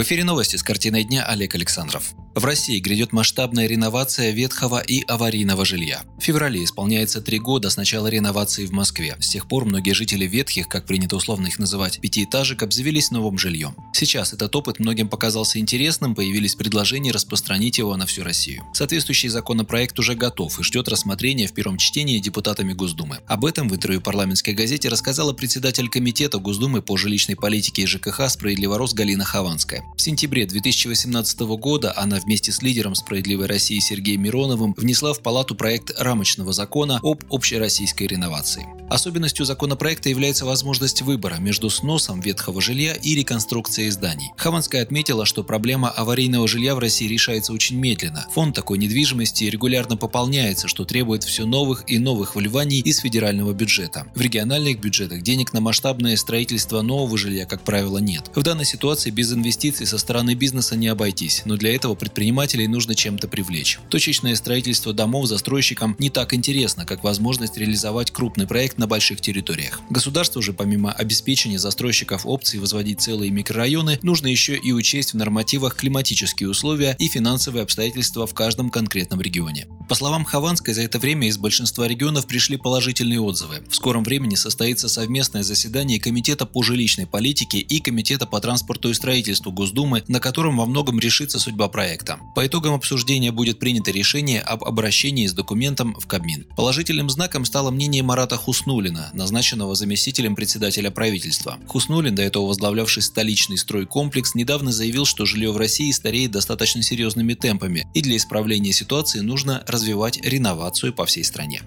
В эфире новости с картиной дня Олег Александров. В России грядет масштабная реновация ветхого и аварийного жилья. В феврале исполняется три года с начала реновации в Москве. С тех пор многие жители ветхих, как принято условно их называть, пятиэтажек, обзавелись новым жильем. Сейчас этот опыт многим показался интересным, появились предложения распространить его на всю Россию. Соответствующий законопроект уже готов и ждет рассмотрения в первом чтении депутатами Госдумы. Об этом в интервью парламентской газете рассказала председатель комитета Госдумы по жилищной политике и ЖКХ «Справедливо Рос» Галина Хованская. В сентябре 2018 года она вместе с лидером «Справедливой России» Сергеем Мироновым внесла в Палату проект рамочного закона об общероссийской реновации. Особенностью законопроекта является возможность выбора между сносом ветхого жилья и реконструкцией зданий. Хованская отметила, что проблема аварийного жилья в России решается очень медленно. Фонд такой недвижимости регулярно пополняется, что требует все новых и новых вливаний из федерального бюджета. В региональных бюджетах денег на масштабное строительство нового жилья, как правило, нет. В данной ситуации без инвестиций со стороны бизнеса не обойтись, но для этого предпринимателей нужно чем-то привлечь. Точечное строительство домов застройщикам не так интересно, как возможность реализовать крупный проект на больших территориях. Государству же, помимо обеспечения застройщиков опций возводить целые микрорайоны, нужно еще и учесть в нормативах климатические условия и финансовые обстоятельства в каждом конкретном регионе. По словам Хованской, за это время из большинства регионов пришли положительные отзывы. В скором времени состоится совместное заседание Комитета по жилищной политике и Комитета по транспорту и строительству Госдумы, на котором во многом решится судьба проекта. По итогам обсуждения будет принято решение об обращении с документом в Кабмин. Положительным знаком стало мнение Марата Хусну Хуснулина, назначенного заместителем председателя правительства. Хуснулин, до этого возглавлявший столичный стройкомплекс, недавно заявил, что жилье в России стареет достаточно серьезными темпами, и для исправления ситуации нужно развивать реновацию по всей стране.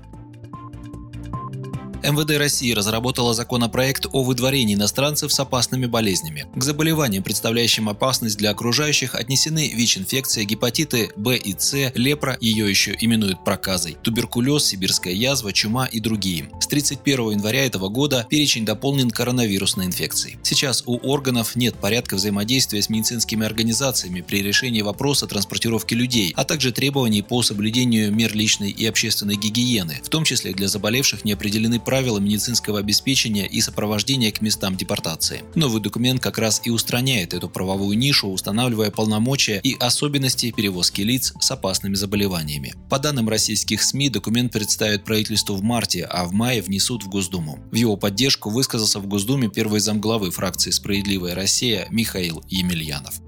МВД России разработала законопроект о выдворении иностранцев с опасными болезнями. К заболеваниям, представляющим опасность для окружающих, отнесены ВИЧ-инфекция, гепатиты Б и С, лепра, ее еще именуют проказой, туберкулез, сибирская язва, чума и другие. С 31 января этого года перечень дополнен коронавирусной инфекцией. Сейчас у органов нет порядка взаимодействия с медицинскими организациями при решении вопроса транспортировки людей, а также требований по соблюдению мер личной и общественной гигиены, в том числе для заболевших не определены правила медицинского обеспечения и сопровождения к местам депортации. Новый документ как раз и устраняет эту правовую нишу, устанавливая полномочия и особенности перевозки лиц с опасными заболеваниями. По данным российских СМИ, документ представят правительству в марте, а в мае внесут в Госдуму. В его поддержку высказался в Госдуме первый замглавы фракции «Справедливая Россия» Михаил Емельянов.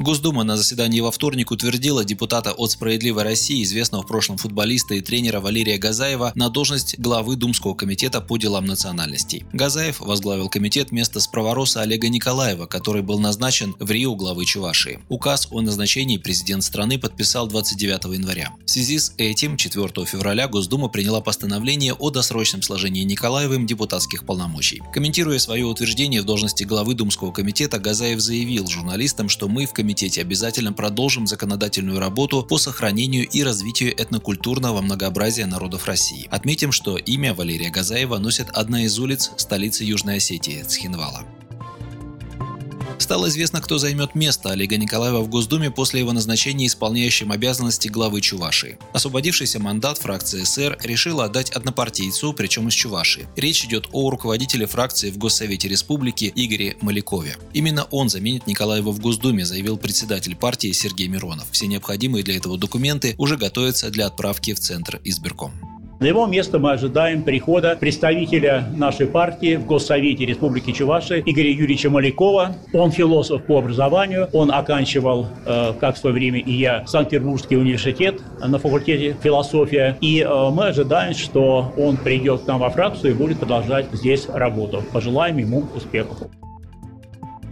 Госдума на заседании во вторник утвердила депутата от «Справедливой России», известного в прошлом футболиста и тренера Валерия Газаева, на должность главы Думского комитета по делам национальностей. Газаев возглавил комитет вместо справороса Олега Николаева, который был назначен в Рио главы Чувашии. Указ о назначении президент страны подписал 29 января. В связи с этим 4 февраля Госдума приняла постановление о досрочном сложении Николаевым депутатских полномочий. Комментируя свое утверждение в должности главы Думского комитета, Газаев заявил журналистам, что мы в комитете комитете обязательно продолжим законодательную работу по сохранению и развитию этнокультурного многообразия народов России. Отметим, что имя Валерия Газаева носит одна из улиц столицы Южной Осетии – Цхинвала. Стало известно, кто займет место Олега Николаева в Госдуме после его назначения исполняющим обязанности главы Чувашии. Освободившийся мандат фракции СР решила отдать однопартийцу, причем из Чувашии. Речь идет о руководителе фракции в Госсовете Республики Игоре Малякове. Именно он заменит Николаева в Госдуме, заявил председатель партии Сергей Миронов. Все необходимые для этого документы уже готовятся для отправки в Центр избирком. На его место мы ожидаем прихода представителя нашей партии в Госсовете Республики Чувашия Игоря Юрьевича Малякова. Он философ по образованию, он оканчивал, э, как в свое время и я, Санкт-Петербургский университет на факультете философия. И э, мы ожидаем, что он придет к нам во фракцию и будет продолжать здесь работу. Пожелаем ему успехов.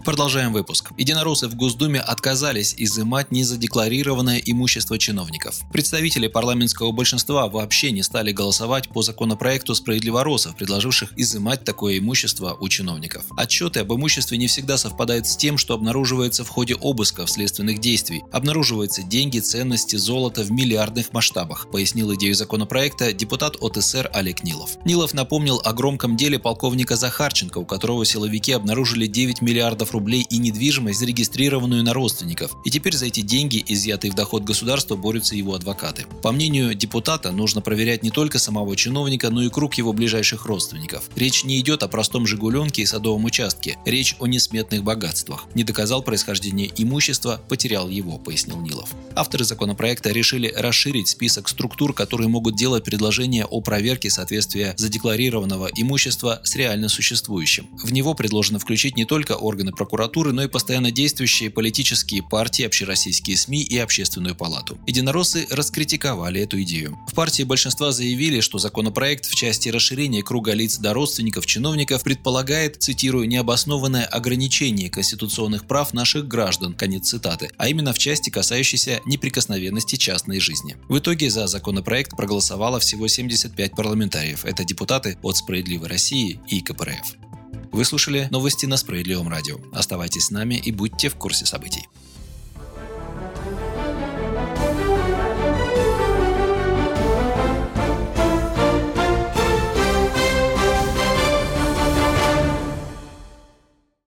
Продолжаем выпуск. Единороссы в Госдуме отказались изымать незадекларированное имущество чиновников. Представители парламентского большинства вообще не стали голосовать по законопроекту справедливоросов, предложивших изымать такое имущество у чиновников. Отчеты об имуществе не всегда совпадают с тем, что обнаруживается в ходе обысков следственных действий. Обнаруживаются деньги, ценности, золото в миллиардных масштабах, пояснил идею законопроекта депутат от СР Олег Нилов. Нилов напомнил о громком деле полковника Захарченко, у которого силовики обнаружили 9 миллиардов рублей и недвижимость, зарегистрированную на родственников. И теперь за эти деньги, изъятые в доход государства, борются его адвокаты. По мнению депутата, нужно проверять не только самого чиновника, но и круг его ближайших родственников. Речь не идет о простом «Жигуленке» и садовом участке. Речь о несметных богатствах. Не доказал происхождение имущества, потерял его, пояснил Нилов. Авторы законопроекта решили расширить список структур, которые могут делать предложение о проверке соответствия задекларированного имущества с реально существующим. В него предложено включить не только органы прокуратуры, но и постоянно действующие политические партии, общероссийские СМИ и общественную палату. Единороссы раскритиковали эту идею. В партии большинства заявили, что законопроект в части расширения круга лиц до родственников чиновников предполагает, цитирую, необоснованное ограничение конституционных прав наших граждан, конец цитаты, а именно в части, касающейся неприкосновенности частной жизни. В итоге за законопроект проголосовало всего 75 парламентариев. Это депутаты от «Справедливой России» и КПРФ. Вы слушали новости на Справедливом радио. Оставайтесь с нами и будьте в курсе событий.